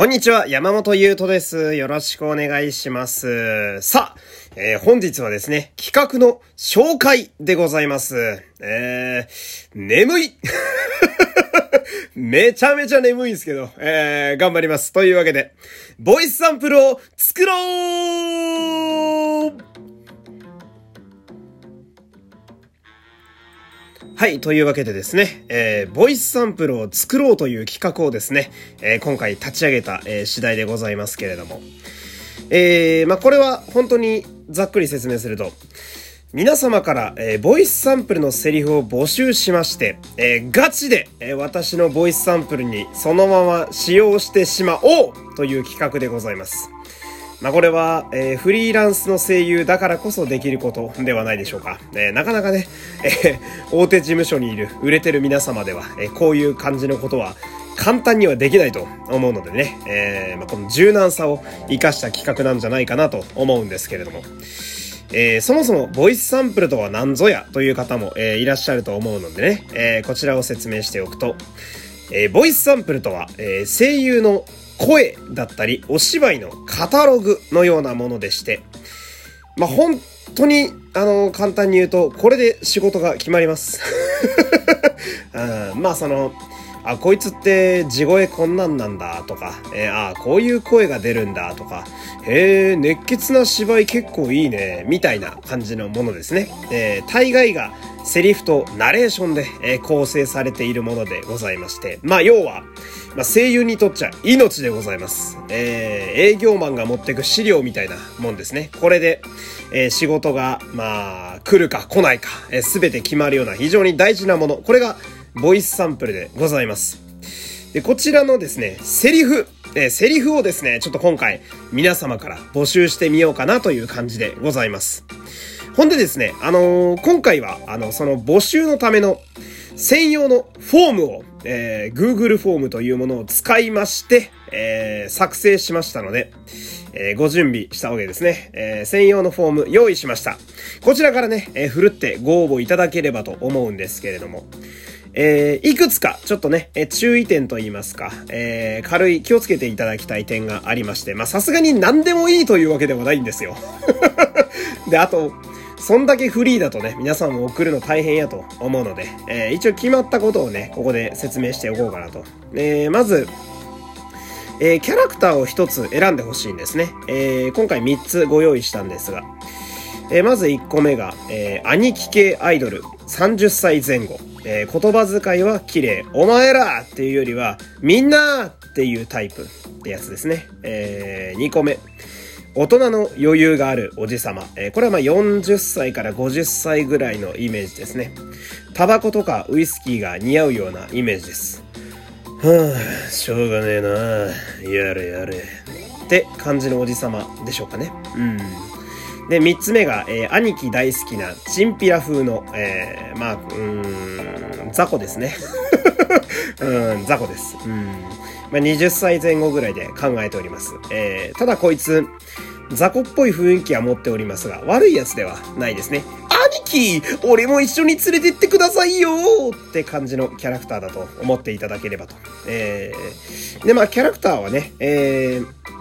こんにちは、山本優斗です。よろしくお願いします。さあ、えー、本日はですね、企画の紹介でございます。えー、眠い めちゃめちゃ眠いんですけど、えー、頑張ります。というわけで、ボイスサンプルを作ろうはい。というわけでですね、えー、ボイスサンプルを作ろうという企画をですね、えー、今回立ち上げた、えー、次第でございますけれども。えー、まあ、これは本当にざっくり説明すると、皆様から、えー、ボイスサンプルのセリフを募集しまして、えー、ガチで、えー、私のボイスサンプルにそのまま使用してしまおうという企画でございます。まあ、これは、えー、フリーランスの声優だからこそできることではないでしょうか。えー、なかなかね、えー、大手事務所にいる売れてる皆様では、えこういう感じのことは簡単にはできないと思うのでね、えまあ、この柔軟さを活かした企画なんじゃないかなと思うんですけれども。えー、そもそもボイスサンプルとは何ぞやという方も、えー、いらっしゃると思うのでね、えー、こちらを説明しておくと、えボイスサンプルとは、え声優の声だったり、お芝居のカタログのようなものでして、まあ、本当に、あの、簡単に言うと、これで仕事が決まります。うん、まあ、その、あ、こいつって地声こんなんなんだとか、えー、あ、こういう声が出るんだとか、へえ、熱血な芝居結構いいね、みたいな感じのものですね。えー、大概がセリフとナレーションで、え、構成されているものでございまして、まあ、要は、まあ、声優にとっちゃ命でございます。えー、営業マンが持ってく資料みたいなもんですね。これで、えー、仕事が、まあ、来るか来ないか、す、え、べ、て決まるような非常に大事なもの。これが、ボイスサンプルでございます。で、こちらのですね、セリフ、えー、セリフをですね、ちょっと今回、皆様から募集してみようかなという感じでございます。ほんでですね、あのー、今回は、あの、その募集のための、専用のフォームを、えー、Google フォームというものを使いまして、えー、作成しましたので、えー、ご準備したわけですね。えー、専用のフォーム用意しました。こちらからね、えー、ふるってご応募いただければと思うんですけれども、えー、いくつか、ちょっとね、え、注意点と言いますか、えー、軽い気をつけていただきたい点がありまして、まあ、さすがに何でもいいというわけではないんですよ。で、あと、そんだけフリーだとね、皆さんも送るの大変やと思うので、えー、一応決まったことをね、ここで説明しておこうかなと。えー、まず、えー、キャラクターを一つ選んでほしいんですね。えー、今回3つご用意したんですが、えー、まず1個目が、えー、兄貴系アイドル30歳前後。えー、言葉遣いは綺麗。お前らっていうよりは、みんなっていうタイプってやつですね。えー、2個目。大人の余裕があるおじさま。えー、これはまあ40歳から50歳ぐらいのイメージですね。タバコとかウイスキーが似合うようなイメージです。はぁ、しょうがねえなやれやれ。って感じのおじさまでしょうかね。うん。で、三つ目が、えー、兄貴大好きなチンピラ風の、えー、まあ、うーん、雑魚ですね。うん、雑魚です。うん。まあ、20歳前後ぐらいで考えております。えー、ただこいつ、雑魚っぽい雰囲気は持っておりますが、悪いやつではないですね。兄貴俺も一緒に連れてってくださいよって感じのキャラクターだと思っていただければと。えー、で、まあ、キャラクターはね、えー、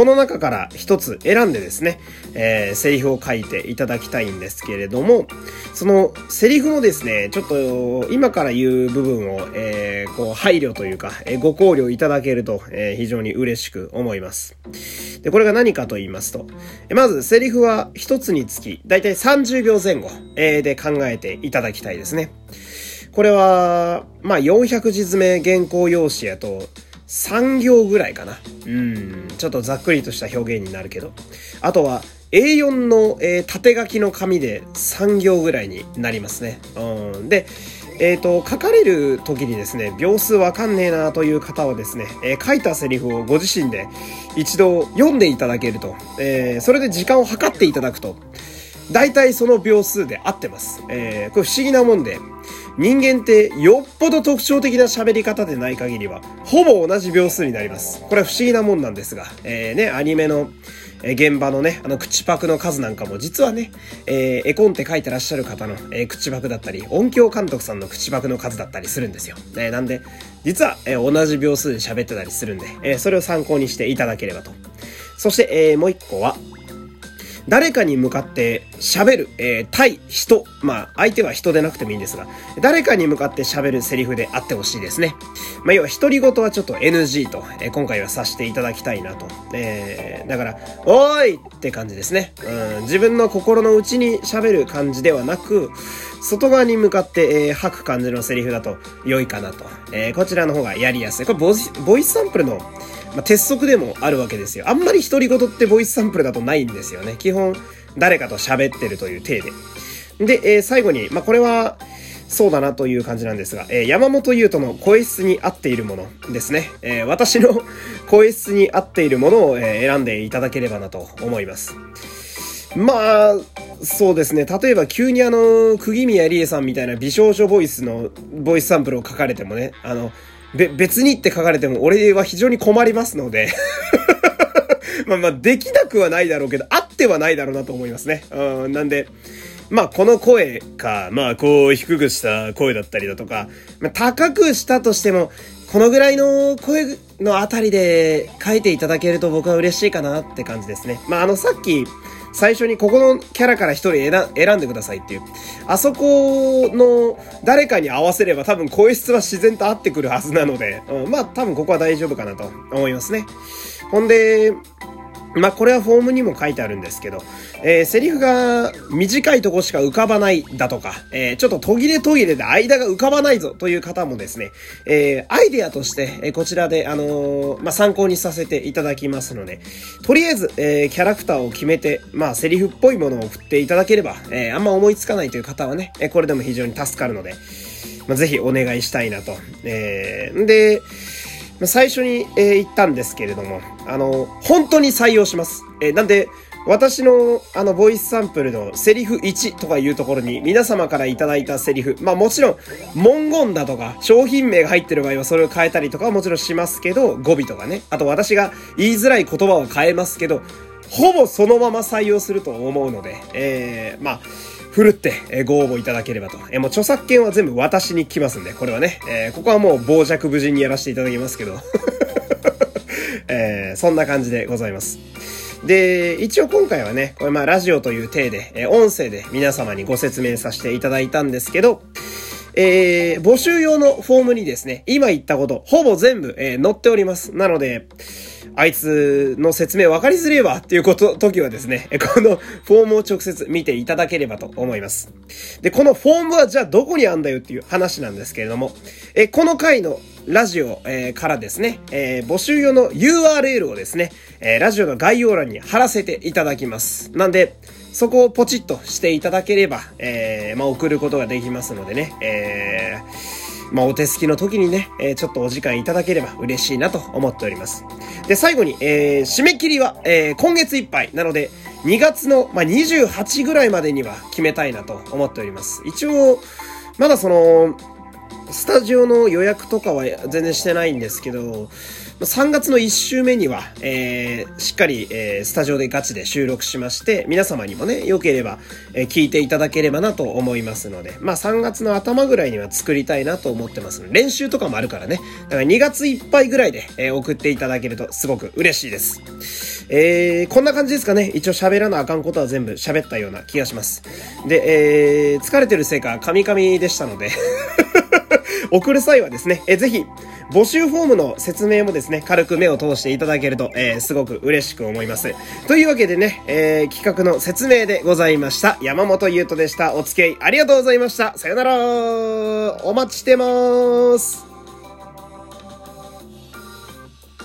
この中から一つ選んでですね、えー、セリフを書いていただきたいんですけれども、そのセリフのですね、ちょっと今から言う部分を、えー、こう配慮というか、えー、ご考慮いただけると、えー、非常に嬉しく思います。で、これが何かと言いますと、えまずセリフは一つにつき、だいたい30秒前後、えー、で考えていただきたいですね。これは、まあ、400字詰め原稿用紙やと、3行ぐらいかな。うん、ちょっとざっくりとした表現になるけど。あとは、A4 の、えー、縦書きの紙で3行ぐらいになりますね。うん、で、えっ、ー、と、書かれる時にですね、秒数わかんねえなという方はですね、えー、書いたセリフをご自身で一度読んでいただけると、えー、それで時間を計っていただくと、大体その秒数で合ってます。えー、これ不思議なもんで、人間ってよっぽど特徴的な喋り方でない限りは、ほぼ同じ秒数になります。これは不思議なもんなんですが、えー、ね、アニメの、え現場のね、あの、口パクの数なんかも実はね、えー、絵コンテ書いてらっしゃる方の、えー、口パクだったり、音響監督さんの口パクの数だったりするんですよ。えー、なんで、実は、え、同じ秒数で喋ってたりするんで、え、それを参考にしていただければと。そして、えー、もう一個は、誰かに向かって喋る、えー、対人、まあ、相手は人でなくてもいいんですが、誰かに向かって喋るセリフであってほしいですね。まあ、要は、独り言はちょっと NG と、えー、今回はさせていただきたいなと。えー、だから、おーいって感じですね。うん、自分の心の内に喋る感じではなく、外側に向かって、えー、吐く感じのセリフだと良いかなと。えー、こちらの方がやりやすい。これボ、ボイスサンプルのまあ、鉄則でもあるわけですよ。あんまり独り言ってボイスサンプルだとないんですよね。基本、誰かと喋ってるという体で。で、えー、最後に、まあ、これは、そうだなという感じなんですが、えー、山本優斗の声質に合っているものですね。えー、私の声質に合っているものを、え、選んでいただければなと思います。まあ、そうですね。例えば急にあの、釘宮理恵さんみたいな美少女ボイスのボイスサンプルを書かれてもね、あの、べ、別にって書かれても俺は非常に困りますので まあまあ、できなくはないだろうけど、あってはないだろうなと思いますね。うん、なんで、まあ、この声か、まあ、こう、低くした声だったりだとか、まあ、高くしたとしても、このぐらいの声のあたりで書いていただけると僕は嬉しいかなって感じですね。まあ、あの、さっき、最初にここのキャラから一人選んでくださいっていう。あそこの誰かに合わせれば多分声質は自然と合ってくるはずなので、うん、まあ多分ここは大丈夫かなと思いますね。ほんで、まあ、これはフォームにも書いてあるんですけど、えー、セリフが短いとこしか浮かばないだとか、えー、ちょっと途切れ途切れで間が浮かばないぞという方もですね、えー、アイデアとして、えこちらで、あのまあ、参考にさせていただきますので、とりあえず、えキャラクターを決めて、まあ、セリフっぽいものを振っていただければ、えあんま思いつかないという方はね、えこれでも非常に助かるので、まあ、ぜひお願いしたいなと。えー、で、最初に、えー、言ったんですけれども、あの、本当に採用します。えー、なんで、私の、あの、ボイスサンプルのセリフ1とかいうところに、皆様からいただいたセリフ、まあもちろん、文言だとか、商品名が入ってる場合はそれを変えたりとかはもちろんしますけど、語尾とかね。あと私が言いづらい言葉を変えますけど、ほぼそのまま採用すると思うので、えー、まあ、ふるって、ご応募いただければと。えもう著作権は全部私に来ますんで、これはね、え、ここはもう傍若無人にやらせていただきますけど、え、そんな感じでございます。で、一応今回はね、これまあラジオという体で、え音声で皆様にご説明させていただいたんですけど、えー、募集用のフォームにですね、今言ったこと、ほぼ全部、えー、載っております。なので、あいつの説明分かりづれえわっていうこと、時はですね、このフォームを直接見ていただければと思います。で、このフォームはじゃあどこにあんだよっていう話なんですけれども、え、この回のラジオ、えー、からですね、えー、募集用の URL をですね、えー、ラジオの概要欄に貼らせていただきます。なんで、そこをポチッとしていただければ、え、まあ、送ることができますのでね、えー、まあ、お手すきの時にね、えー、ちょっとお時間いただければ嬉しいなと思っております。で、最後に、えー、締め切りは、えー、今月いっぱい。なので、2月の、まあ、28ぐらいまでには決めたいなと思っております。一応、まだその、スタジオの予約とかは全然してないんですけど、3月の1週目には、えー、しっかり、えー、スタジオでガチで収録しまして、皆様にもね、良ければ、えー、聞いていただければなと思いますので、まあ3月の頭ぐらいには作りたいなと思ってます練習とかもあるからね。だから2月いっぱいぐらいで、えー、送っていただけるとすごく嬉しいです。えー、こんな感じですかね。一応喋らなあかんことは全部喋ったような気がします。で、えー、疲れてるせいか、カミカミでしたので 送る際はですね、えー、ぜひ、募集フォームの説明もですね、軽く目を通していただけると、えー、すごく嬉しく思います。というわけでね、えー、企画の説明でございました。山本優斗でした。お付き合いありがとうございました。さよならお待ちしてまーす